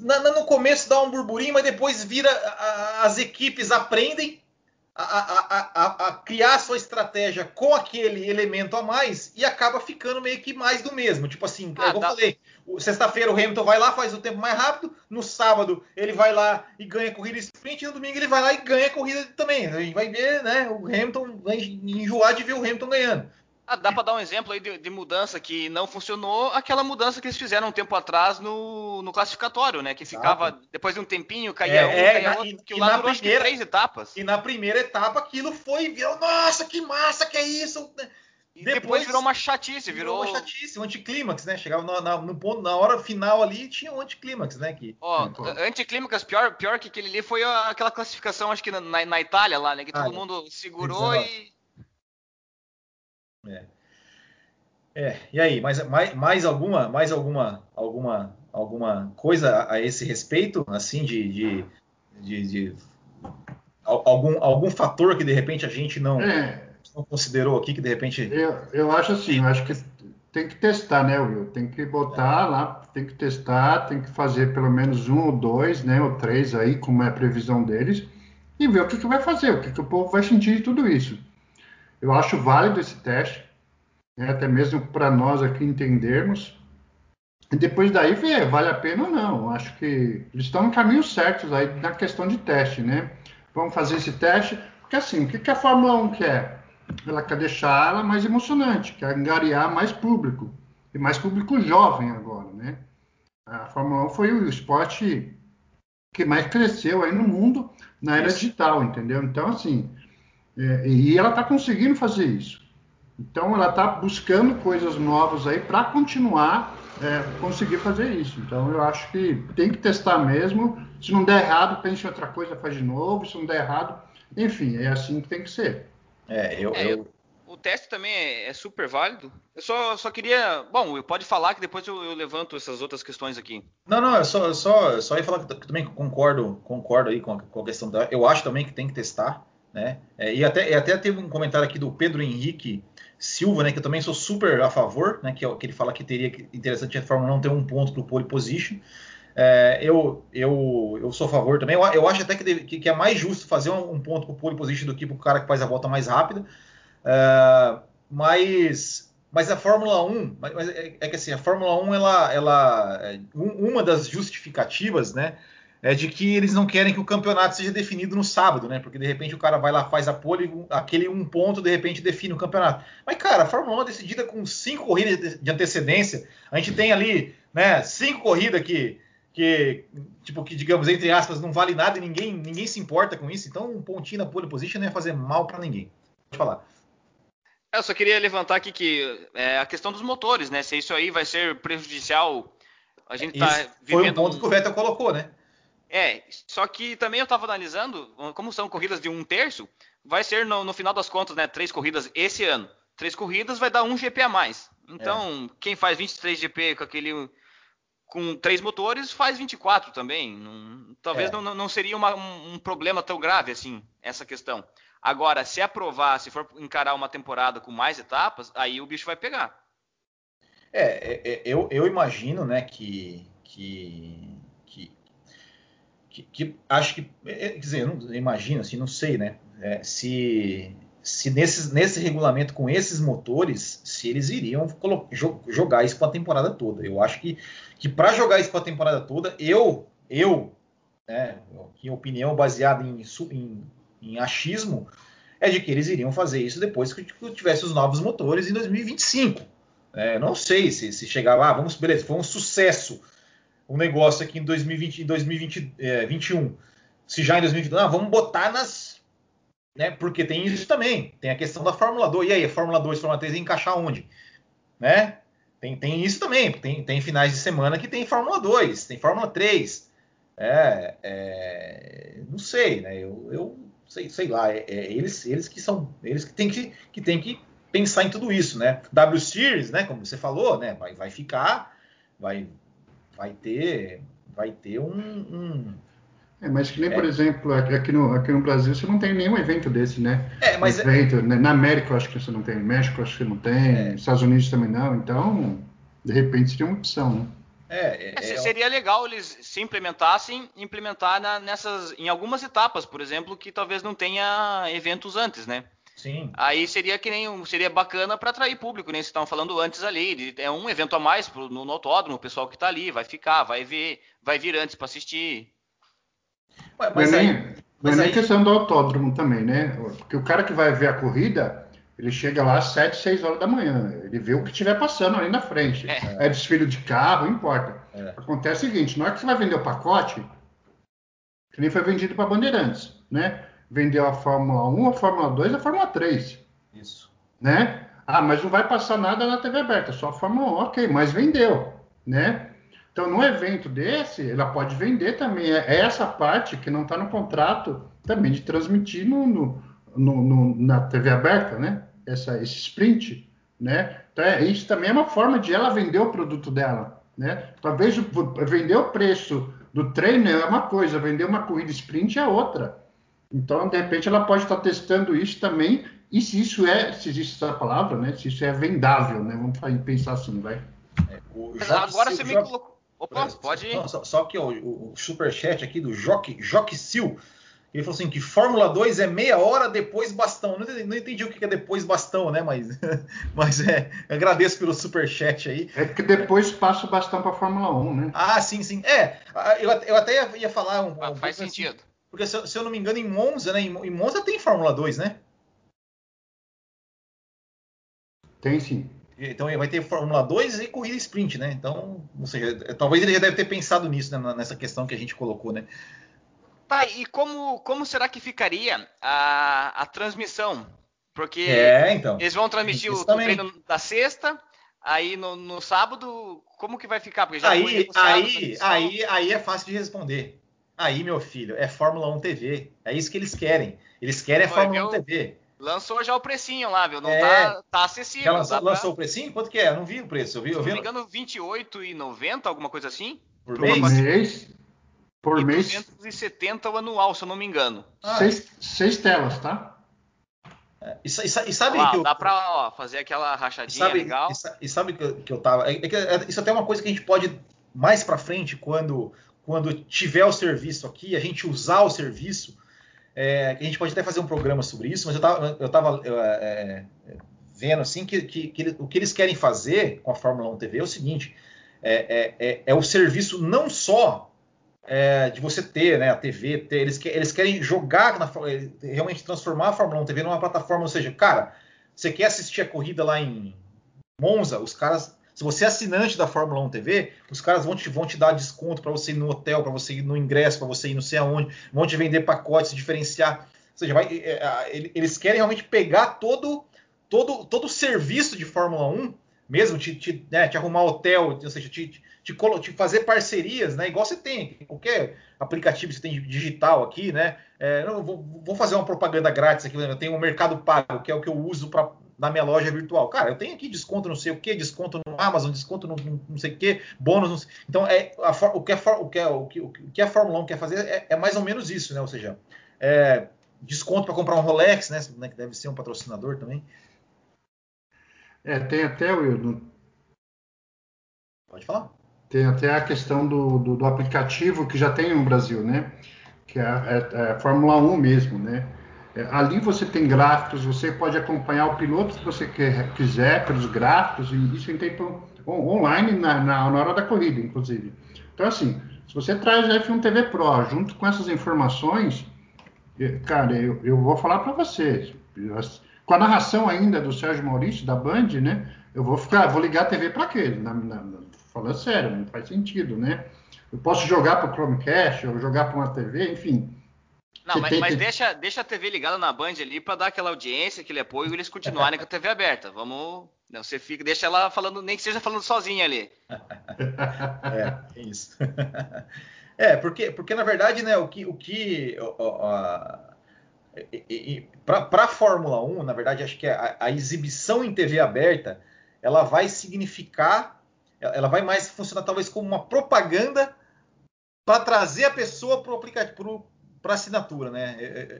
na, no começo dá um burburinho, mas depois vira. A, as equipes aprendem a, a, a, criar sua estratégia com aquele elemento a mais e acaba ficando meio que mais do mesmo. Tipo assim, ah, eu tá. falei, sexta-feira o Hamilton vai lá, faz o tempo mais rápido, no sábado ele vai lá e ganha corrida sprint, e no domingo ele vai lá e ganha corrida também. A gente vai ver, né? O Hamilton vai enjoar de ver o Hamilton ganhando. Ah, dá para dar um exemplo aí de, de, mudança que não funcionou, aquela mudança que eles fizeram um tempo atrás no, no classificatório, né? Que ficava, Exato. depois de um tempinho, caía é, um, é, caía outro, que e lá durou primeira, três etapas. E na primeira etapa aquilo foi, viu, nossa, que massa que é isso! E depois, depois virou uma chatice, virou... virou uma chatice, um anticlímax, né? Chegava na, na, no ponto, na hora final ali tinha um anticlímax, né? Que, Ó, oh, anticlímax, pior, pior que aquele ali foi aquela classificação, acho que na, na Itália lá, né? Que todo mundo segurou e é. É, e aí, mais, mais, mais alguma, mais alguma, alguma, alguma coisa a, a esse respeito, assim, de, de, de, de, algum, algum fator que de repente a gente não, é, não considerou aqui, que de repente. Eu, eu acho assim, eu acho que tem que testar, né, Will? Tem que botar é. lá, tem que testar, tem que fazer pelo menos um ou dois, né, ou três aí, como é a previsão deles, e ver o que, que vai fazer, o que, que o povo vai sentir de tudo isso. Eu acho válido esse teste, né, até mesmo para nós aqui entendermos. E depois daí ver, vale a pena ou não. Acho que eles estão no caminho certos aí na questão de teste, né? Vamos fazer esse teste, Porque assim, o que, que a Fórmula 1 quer? Ela quer deixar ela mais emocionante, quer angariar mais público. E mais público jovem agora, né? A Fórmula 1 foi o esporte que mais cresceu aí no mundo na era isso. digital, entendeu? Então, assim, é, e ela está conseguindo fazer isso. Então, ela está buscando coisas novas aí para continuar é, conseguir fazer isso. Então, eu acho que tem que testar mesmo. Se não der errado, pense em outra coisa, faz de novo. Se não der errado, enfim, é assim que tem que ser. É, eu, é, eu... O teste também é, é, super válido. Eu só, só queria. Bom, pode falar que depois eu, eu, levanto essas outras questões aqui. Não, não, eu só, eu só, só ia falar que, que também concordo, concordo aí com a, com a questão da. Eu acho também que tem que testar, né? É, e, até, e até teve um comentário aqui do Pedro Henrique Silva, né? Que eu também sou super a favor, né? Que, é, que ele fala que teria que interessante a Fórmula não ter um ponto para o pole position. É, eu, eu, eu sou a favor também. Eu, eu acho até que, deve, que, que, é mais justo fazer um, um ponto para o pole position do que para o cara que faz a volta mais rápida. É, mas, mas a Fórmula 1, mas é, é, que assim, a Fórmula 1, ela, ela, é, uma das justificativas, né? É de que eles não querem que o campeonato seja definido no sábado, né? Porque de repente o cara vai lá, faz a pole, aquele um ponto, de repente define o campeonato. Mas, cara, a Fórmula 1 é decidida com cinco corridas de antecedência. A gente tem ali, né, cinco corridas que que, tipo, que, digamos, entre aspas, não vale nada e ninguém, ninguém se importa com isso. Então, um pontinho na pole position não ia fazer mal para ninguém. Pode falar. Eu só queria levantar aqui que é, a questão dos motores, né? Se isso aí vai ser prejudicial. A gente está vivendo. Foi um ponto que o Vettel colocou, né? É, só que também eu estava analisando, como são corridas de um terço, vai ser no, no, final das contas, né? Três corridas esse ano. Três corridas vai dar um GP a mais. Então, é. quem faz 23 GP com aquele com três motores faz 24 também. Não, talvez é. não, não, seria uma, um, um, problema tão grave assim, essa questão. Agora, se aprovar, se for encarar uma temporada com mais etapas, aí o bicho vai pegar. É, é, é eu, eu imagino, né, que, que, que, que, que acho que, é, quer dizer, não imagino, assim, não sei, né, é, se, se nesse, regulamento com esses motores, se eles iriam jogar isso para a temporada toda. Eu acho que que para jogar isso para a temporada toda, eu, eu, né, em opinião baseada em, em, em, achismo, é de que eles iriam fazer isso depois que tivesse os novos motores em 2025. É, não sei se, se chegar lá, vamos, beleza, foi um sucesso um negócio aqui em 2020, em 2021. É, se já em 2022, ah, vamos botar nas. Né, porque tem isso também. Tem a questão da Fórmula 2. E aí, a Fórmula 2 e a Fórmula 3 encaixar onde? Né? Tem, tem isso também, tem, tem finais de semana que tem Fórmula 2, tem Fórmula 3. É, é, não sei, né? Eu, eu sei, sei lá, é, é, eles, eles que são, eles que têm que, que, tem que pensar em tudo isso, né? W Series, né? Como você falou, né? Vai, vai ficar, vai, vai ter, vai ter um, um é, mas que nem, é. por exemplo, aqui no, aqui no Brasil você não tem nenhum evento desse, né? É, mas... É- evento, né? Na América eu acho que você não tem, no México eu acho que não tem, é. Estados Unidos também não, então, de repente seria uma opção, né? É, é, é seria legal eles se implementassem, implementar na, nessas, em algumas etapas, por exemplo, que talvez não tenha eventos antes, né? Sim. Aí seria que nem seria bacana para atrair público, nem né? vocês estavam falando antes ali. É um evento a mais pro, no, no autódromo, o pessoal que está ali vai ficar, vai ver, vai vir antes para assistir. Ué, mas não é nem, aí, mas não é questão do autódromo também, né? Porque o cara que vai ver a corrida, ele chega lá às 7, 6 horas da manhã. Ele vê o que estiver passando ali na frente. É, é desfile de carro, não importa. É. Acontece o seguinte: na hora que você vai vender o pacote, que nem foi vendido para Bandeirantes, né? Vendeu a Fórmula 1, a Fórmula 2 e a Fórmula 3. Isso. Né? Ah, mas não vai passar nada na TV aberta, só a Fórmula 1. Ok, mas vendeu, né? Então, no evento desse, ela pode vender também. É essa parte que não está no contrato também de transmitir no, no, no, na TV aberta, né? Essa, esse sprint, né? Então, é, isso também é uma forma de ela vender o produto dela, né? Talvez vender o preço do treino é uma coisa, vender uma corrida sprint é outra. Então, de repente, ela pode estar testando isso também. E se isso é, se existe essa palavra, né? Se isso é vendável, né? Vamos pensar assim, vai. É, agora você me colocou Opa, pode ir. Só, só que ó, o, o superchat aqui do Joque, Joque Sil, ele falou assim que Fórmula 2 é meia hora depois bastão. Não entendi, não entendi o que é depois bastão, né? Mas, mas é, agradeço pelo superchat aí. É que depois passa o bastão para Fórmula 1, né? Ah, sim, sim. É, eu, eu até ia, ia falar um, ah, um faz sentido. Assim, Porque se, se, eu não me engano, em Monza, né? Em, Monza tem Fórmula 2, né? Tem sim. Então vai ter Fórmula 2 e corrida sprint, né? Então, ou seja, talvez ele já deve ter pensado nisso, né? nessa questão que a gente colocou, né? Tá, e como, como será que ficaria a, a transmissão? Porque é, então. eles vão transmitir o, o treino da sexta, aí no, no, sábado, como que vai ficar? Porque já aí, aí, aí, aí é fácil de responder. Aí, meu filho, é Fórmula 1 TV. É isso que eles querem. Eles querem a Fórmula 1 TV. Lançou já o precinho lá, viu? Não é, tá, tá acessível. Lançou, lançou o precinho? Quanto que é? Eu não vi o preço. Eu vi, Se eu vi... não me engano, R$28,90, alguma coisa assim. Por, Por mês? mês? Por e mês? 270 o anual, se eu não me engano. Ah, seis, seis telas, tá? É, e, e, e, sabe ah, que eu, dá pra ó, fazer aquela rachadinha sabe, legal. E, sabe que eu, que eu tava. É, é, isso até é uma coisa que a gente pode mais para frente, quando, quando tiver o serviço aqui, a gente usar o serviço. É, a gente pode até fazer um programa sobre isso, mas eu tava, eu tava é, vendo assim que, que, que, o que eles querem fazer com a Fórmula 1 TV é o seguinte: é, é o serviço não só é, de você ter né, a TV, ter, eles, eles querem jogar, na, realmente transformar a Fórmula 1 TV numa plataforma, ou seja, cara, você quer assistir a corrida lá em Monza, os caras, se você é assinante da Fórmula 1 TV, os caras vão te, vão te dar desconto para você ir no hotel, para você ir no ingresso, para você ir não sei aonde, vão te vender pacotes, diferenciar, ou seja, vai, é, é, eles querem realmente pegar todo, todo, todo o serviço de Fórmula 1, mesmo te, te, né, te arrumar hotel, ou seja, te, te, te, fazer parcerias, né? Igual você tem, qualquer aplicativo que você tem digital aqui, né? É, não, vou, vou, fazer uma propaganda grátis aqui, eu tenho o Mercado Pago, que é o que eu uso para na minha loja virtual. Cara, eu tenho aqui desconto não sei o que, desconto no Amazon, desconto no, no não sei o que, bônus. Então, é, a, o, que a, o, que a, o, que, o que a Fórmula 1 quer fazer é, é mais ou menos isso, né? Ou seja, é, desconto para comprar um Rolex, né? Que deve ser um patrocinador também. É, tem até, Will. Pode falar. Tem até a questão do, do, do aplicativo que já tem no Brasil, né? Que é, é, é a Fórmula 1 mesmo, né? É, ali você tem gráficos, você pode acompanhar o piloto que você quer, quiser pelos gráficos, e isso em tempo online na, na, na, hora da corrida, inclusive. Então, assim, se você traz a F1 TV Pro junto com essas informações, é, cara, eu, eu vou falar para vocês, com a narração ainda do Sérgio Maurício, da Band, né? Eu vou ficar, vou ligar a TV para quê? Na, falando sério, não faz sentido, né? Eu posso jogar para o Chromecast, ou jogar para uma TV, enfim. Não, mas, mas deixa, deixa a TV ligada na Band ali para dar aquela audiência, aquele apoio e eles continuarem com a TV aberta. Vamos. Não, você fica, deixa ela falando, nem que seja falando sozinha ali. é, é isso. é, porque, porque na verdade, né, o que. O que para a Fórmula 1, na verdade, acho que a, a exibição em TV aberta ela vai significar ela vai mais funcionar talvez como uma propaganda para trazer a pessoa para o aplicativo, para assinatura, né?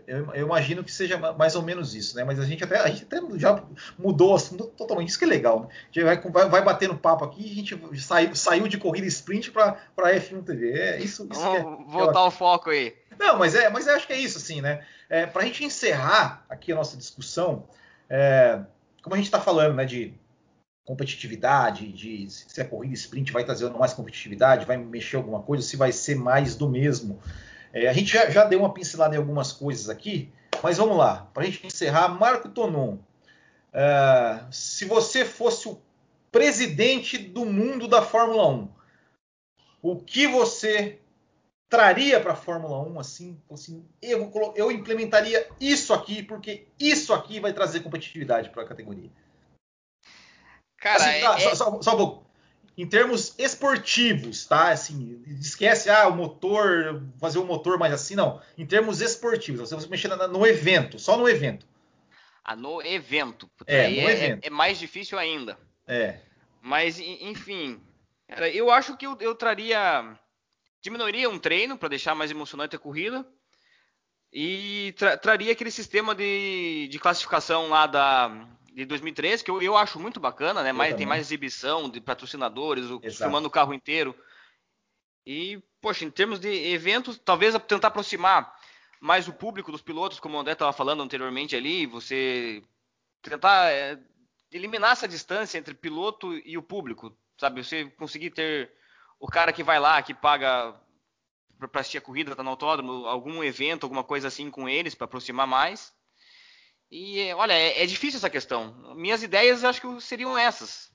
Eu, eu, eu, imagino que seja mais ou menos isso, né? Mas a gente até, a gente até já mudou o assunto totalmente, isso que é legal, né? A gente vai, vai, vai batendo papo aqui e a gente saiu, saiu de corrida sprint para F1 TV. É isso, isso Vamos é, voltar ao foco aí. Não, mas é, mas eu acho que é isso, assim, né? É, para a gente encerrar aqui a nossa discussão, é, como a gente está falando, né, de competitividade, de se a corrida sprint vai trazer mais competitividade, vai mexer alguma coisa, se vai ser mais do mesmo. É, a gente já, já, deu uma pincelada em algumas coisas aqui, mas vamos lá, para a gente encerrar, Marco Tonon, é, se você fosse o presidente do mundo da Fórmula 1, o que você traria para a Fórmula 1 assim, assim eu, eu implementaria isso aqui, porque isso aqui vai trazer competitividade para a categoria. Cara, assim, é, tá, é... Só, só, um pouco. Em termos esportivos, tá? Assim, esquece ah, o motor, fazer o motor mais assim, não. Em termos esportivos, você mexer no evento, só no evento. Ah, no evento. É, no é, evento. É, é, mais difícil ainda. É. Mas, enfim, eu acho que eu, eu traria. Diminuiria um treino para deixar mais emocionante a corrida. E tra traria aquele sistema de, de classificação lá da, de 2013, que eu, eu acho muito bacana, né? Mais, tem mais exibição de patrocinadores, o, filmando o carro inteiro. E, poxa, em termos de eventos, talvez tentar aproximar mais o público dos pilotos, como o André estava falando anteriormente ali, você tentar é, eliminar essa distância entre piloto e o público, sabe? Você conseguir ter o cara que vai lá, que paga para assistir a corrida, tá no autódromo, algum evento, alguma coisa assim com eles para aproximar mais. E olha, é, é, difícil essa questão. Minhas ideias acho que seriam essas.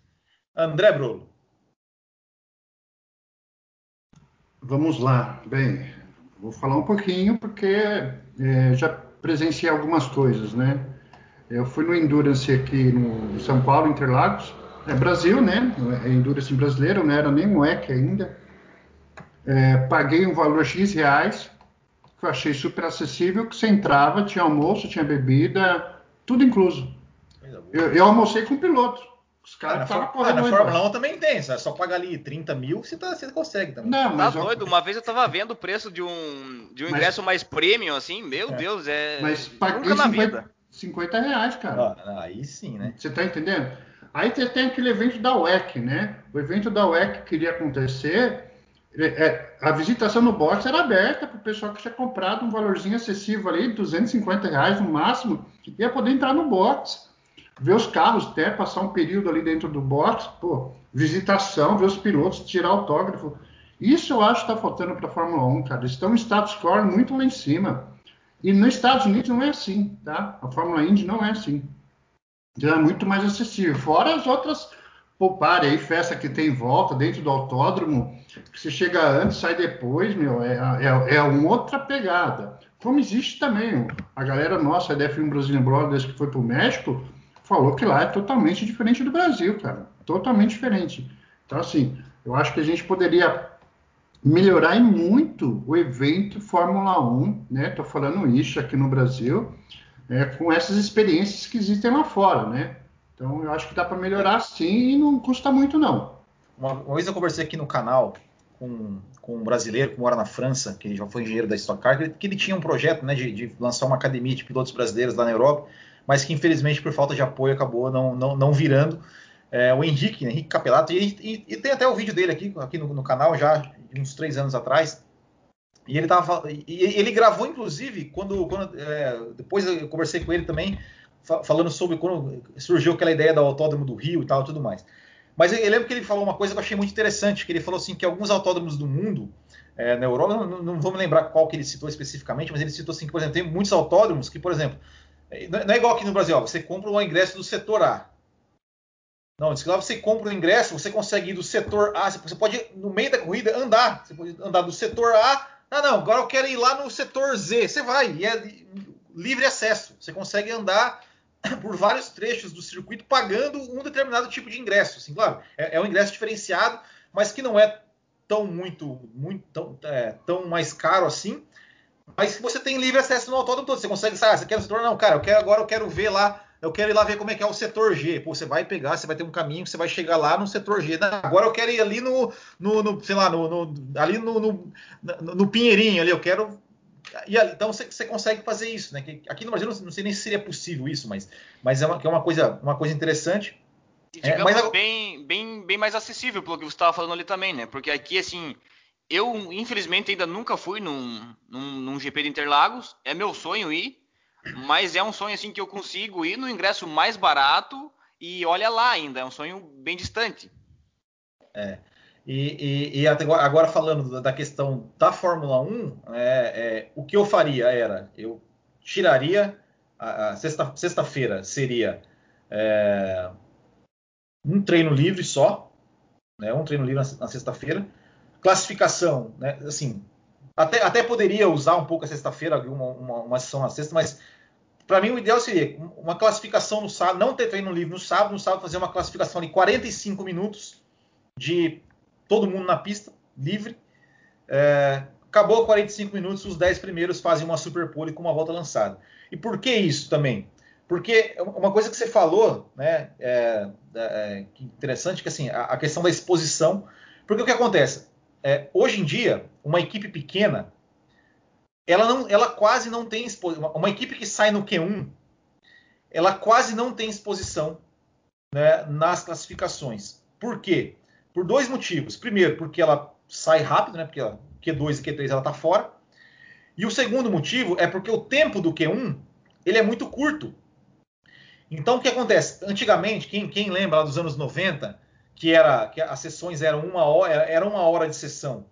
André Bruno. Vamos lá. Bem, vou falar um pouquinho porque é, já presenciei algumas coisas, né? Eu fui no Endurance aqui no São Paulo, Interlagos, é Brasil, né? É Endurance brasileiro, não era nem um EC ainda. É, paguei um valor X reais, que eu achei super acessível, que você entrava, tinha almoço, tinha bebida, tudo incluso. Eu, eu almocei com o piloto. Os caras estavam correndo. Ah, na Fórmula 1 também tem, é só pagar ali 30 mil, você, tá, você consegue também. Não, mas tá doido, uma vez eu tava vendo o preço de um, de um ingresso mas... mais premium, assim, meu é. Deus, é. Mas paguei Nunca 50, vida. 50 reais, cara. Ah, aí sim, né? Você tá entendendo? Aí você tem aquele evento da UEC, né? O evento da UEC queria acontecer. É, é, a visitação no box era aberta para o pessoal que tinha comprado um valorzinho acessível ali, 250 reais no máximo, ia poder entrar no box, ver os carros, até passar um período ali dentro do box, pô, visitação, ver os pilotos, tirar autógrafo. Isso eu acho que está faltando para a Fórmula 1, cara. Estão em status quo muito lá em cima. E nos Estados Unidos não é assim, tá? A Fórmula Indy não é assim. Já é muito mais acessível. Fora as outras poupar aí, festa que tem em volta, dentro do autódromo, que você chega antes, sai depois, meu, é, é, é uma outra pegada. Como existe também, a galera nossa, a DF1 Brazilian Brothers, que foi para o México, falou que lá é totalmente diferente do Brasil, cara. Totalmente diferente. Então, assim, eu acho que a gente poderia melhorar em muito o evento Fórmula 1, né? Tô falando isso aqui no Brasil, é, com essas experiências que existem lá fora, né? Então eu acho que dá para melhorar sim e não custa muito não. Uma, uma, vez eu conversei aqui no canal com, com um brasileiro que mora na França, que já foi engenheiro da Stock Car, que, que ele tinha um projeto né, de, de, lançar uma academia de pilotos brasileiros lá na Europa, mas que infelizmente por falta de apoio acabou não, não, não virando. É, o Henrique, Henrique Capelato, e, e, e, tem até o vídeo dele aqui, aqui no, no canal já uns três anos atrás, e ele tava, e ele gravou inclusive quando, quando é, depois eu conversei com ele também falando sobre quando surgiu aquela ideia do autódromo do Rio e tal, tudo mais. Mas eu, lembro que ele falou uma coisa que eu achei muito interessante, que ele falou assim que alguns autódromos do mundo é, na Europa, não, não, vou me lembrar qual que ele citou especificamente, mas ele citou assim que, por exemplo, tem muitos autódromos que, por exemplo, é, não é igual aqui no Brasil, ó, você compra um ingresso do setor A. Não, diz que lá você compra o ingresso, você consegue ir do setor A, você pode, no meio da corrida, andar. Você pode andar do setor A ah, não, agora eu quero ir lá no setor Z. Você vai, e é livre acesso. Você consegue andar por vários trechos do circuito pagando um determinado tipo de ingresso. Assim, claro, é, é um ingresso diferenciado, mas que não é tão muito, muito tão, é, tão mais caro assim. Mas você tem livre acesso no autódromo todo. Você consegue, sabe, você quer o setor? Não, cara, eu quero, agora eu quero ver lá eu quero ir lá ver como é que é o setor G. Pô, você vai pegar, você vai ter um caminho você vai chegar lá no setor G. Não, agora eu quero ir ali no, no, no sei lá, no, no ali no, no, no, Pinheirinho ali, eu quero. E, então você, você, consegue fazer isso, né? Que aqui no Brasil não, não, sei nem se seria possível isso, mas, mas é, uma, é uma, coisa, uma coisa interessante. E é, digamos, é, mas... bem, bem, bem mais acessível pelo que você estava falando ali também, né? Porque aqui, assim, eu infelizmente ainda nunca fui num, num, num GP de Interlagos. É meu sonho ir. Mas é um sonho assim que eu consigo ir no ingresso mais barato e olha lá ainda, é um sonho bem distante. É. E, e, e agora falando da questão da Fórmula 1, é, é, o que eu faria era, eu tiraria a, a sexta, sexta-feira seria é, um treino livre só, né, um treino livre na, na sexta-feira, classificação, né, assim, até, até poderia usar um pouco a sexta-feira, uma, uma, uma, sessão na sexta, mas para mim o ideal seria uma classificação no sábado, não ter treino livre no sábado, no sábado fazer uma classificação de 45 minutos de todo mundo na pista, livre. É, acabou 45 minutos, os 10 primeiros fazem uma super pole com uma volta lançada. E por que isso também? Porque uma coisa que você falou, né, é, é, que interessante, que assim, a, a, questão da exposição. Porque o que acontece? É, hoje em dia, uma equipe pequena, ela, não, ela quase não tem exposição. Uma equipe que sai no Q1, ela quase não tem exposição né, nas classificações. Por quê? Por dois motivos. Primeiro, porque ela sai rápido, né, porque ela, Q2 e Q3 ela está fora. E o segundo motivo é porque o tempo do Q1 ele é muito curto. Então o que acontece? Antigamente, quem, quem lembra lá dos anos 90, que era que as sessões eram uma hora, era uma hora de sessão.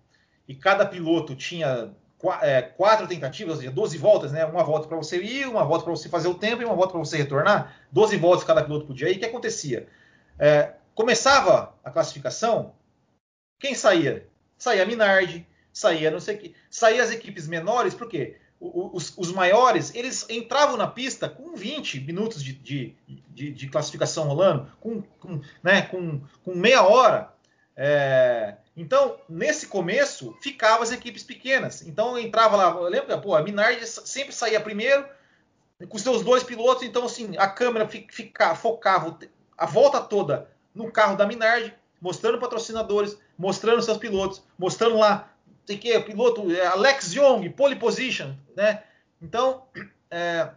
e cada piloto tinha é, quatro tentativas, ou seja, 12 voltas, né? Uma volta para você ir, uma volta para você fazer o tempo e uma volta para você retornar. 12 voltas cada piloto podia ir. O que acontecia? É, começava a classificação, quem saía? Saía Minardi, saía não sei o que, saía as equipes menores, por quê? Os, os, maiores, eles entravam na pista com 20 minutos de, de, de, de classificação rolando, com, com, né, com, com meia hora. É, então, nesse começo, ficavam as equipes pequenas. Então, entrava lá, lembra, pô, a Minardi sempre saía primeiro, com seus dois pilotos, então, assim, a câmera fica, focava a volta toda no carro da Minardi, mostrando patrocinadores, mostrando seus pilotos, mostrando lá tem que piloto é, Alex Young, pole position, né? Então é,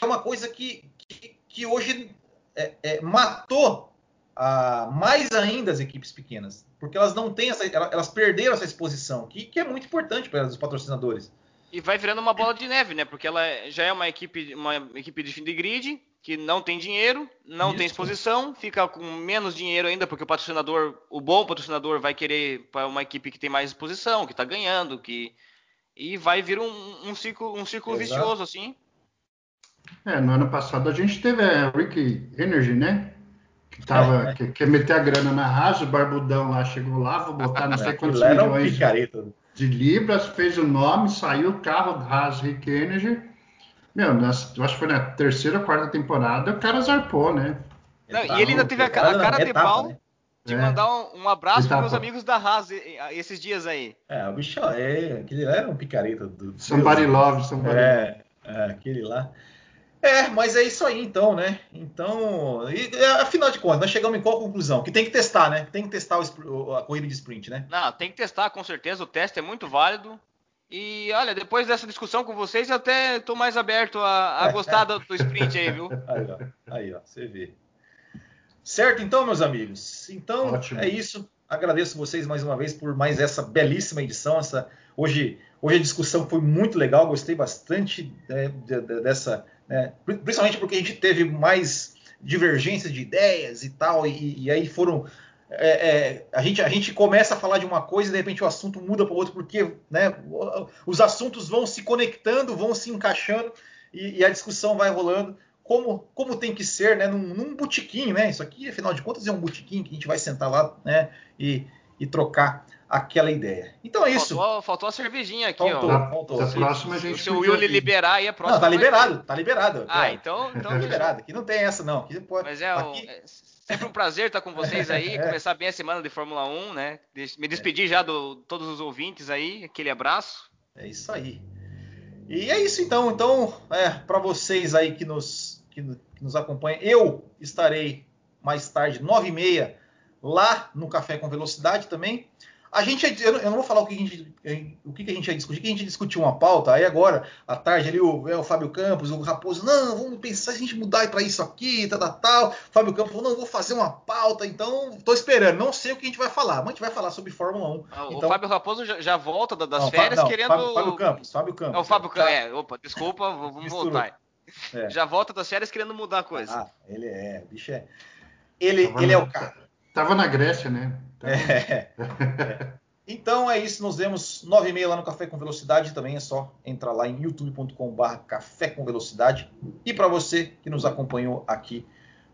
é uma coisa que, que, que hoje é, é, matou a, mais ainda as equipes pequenas, porque elas não têm essa, elas perderam essa exposição, que, que é muito importante para os patrocinadores. E vai virando uma bola de neve, né? Porque ela já é uma equipe, uma equipe de fim de grid, que não tem dinheiro, não Isso. tem exposição, fica com menos dinheiro ainda, porque o patrocinador, o bom patrocinador vai querer para uma equipe que tem mais exposição, que está ganhando, que e vai vir um, um ciclo, um ciclo vicioso assim. É, no ano passado a gente teve a Rick Energy, né? Que tava, é, que quer meter a grana na Haas, o Barbudão lá chegou lá, vou botar não sei quantos milhões um de libras, fez o nome, saiu o carro Haas Rick Energy meu, nas, eu acho que foi na terceira ou quarta temporada, o cara zarpou, né? Não, e ele ainda teve a, a cara de pau né? de é. mandar um, um abraço para meus amigos da Haas esses dias aí. É, o bicho é, aquele lá era um picareta do. Somebody Deus, love, somebody é, é, aquele lá. É, mas é isso aí então, né? Então, e, afinal de contas, nós chegamos em qual conclusão? Que tem que testar, né? Tem que testar o, a corrida de sprint, né? Não, tem que testar, com certeza. O teste é muito válido. E olha, depois dessa discussão com vocês, eu até estou mais aberto a, a gostar do, do, sprint aí, viu? Aí, ó, aí, ó, você vê. Certo, então, meus amigos. Então, Ótimo. é isso. Agradeço vocês mais uma vez por mais essa belíssima edição. Essa, hoje, hoje a discussão foi muito legal, gostei bastante né, dessa. Né, principalmente porque a gente teve mais divergência de ideias e tal, e, e aí foram é, é, a, gente, a gente começa a falar de uma coisa e de repente o assunto muda para outro, porque né, os assuntos vão se conectando, vão se encaixando e, e, a discussão vai rolando como, como tem que ser, né, num, num né? Isso aqui, afinal de contas, é um botiquim que a gente vai sentar lá né, e, e trocar aquela ideia. Então é isso. Faltou, faltou a cervejinha aqui, faltou, ó. Faltou. A próxima a gente se o Will liberar aí a próxima. Não, tá liberado, tá liberado. Ah, então, então tá liberado. Aqui não tem essa não. Aqui pode, Mas é, aqui... é sempre um prazer estar com vocês aí, é. começar bem a semana de Fórmula 1, né? Me despedir é. já de todos os ouvintes aí, aquele abraço. É isso aí. E é isso então. Então, é, para vocês aí que nos, que, que nos acompanham, eu estarei mais tarde, 9h30, lá no Café com Velocidade também. A gente, eu não vou falar o que a gente, o que a gente ia discutir, que a gente discutiu uma pauta, aí agora, à tarde ali, o, é, o Fábio Campos, o Raposo, não, vamos pensar se a gente mudar para isso aqui, tal, tal, tal. Fábio Campos falou, não, vou fazer uma pauta, então estou esperando, não sei o que a gente vai falar, mas a gente vai falar sobre Fórmula 1. Ah, então, o Fábio Raposo já, já volta das não, férias não, querendo... Fábio, Fábio, Campos, Fábio Campos. É o Fábio Campos, é, opa, desculpa, vamos Misturou. voltar. É. Já volta das férias querendo mudar a coisa. Ah, ele é, bicho é... Ele, ele na, é o cara. Tava na Grécia, né? Tava... É. Então é isso, nos vemos 9h30 lá no Café com Velocidade. Também é só entrar lá em youtube.com.br Café com Velocidade. E para você que nos acompanhou aqui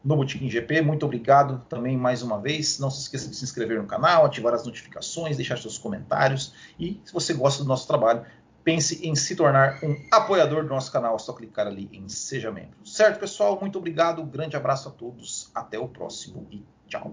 no Botequim GP, muito obrigado também mais uma vez. Não se esqueça de se inscrever no canal, ativar as notificações, deixar seus comentários. E se você gosta do nosso trabalho, pense em se tornar um apoiador do nosso canal. É só clicar ali em Seja Membro. Certo, pessoal? Muito obrigado. Grande abraço a todos. Até o próximo e Tchau.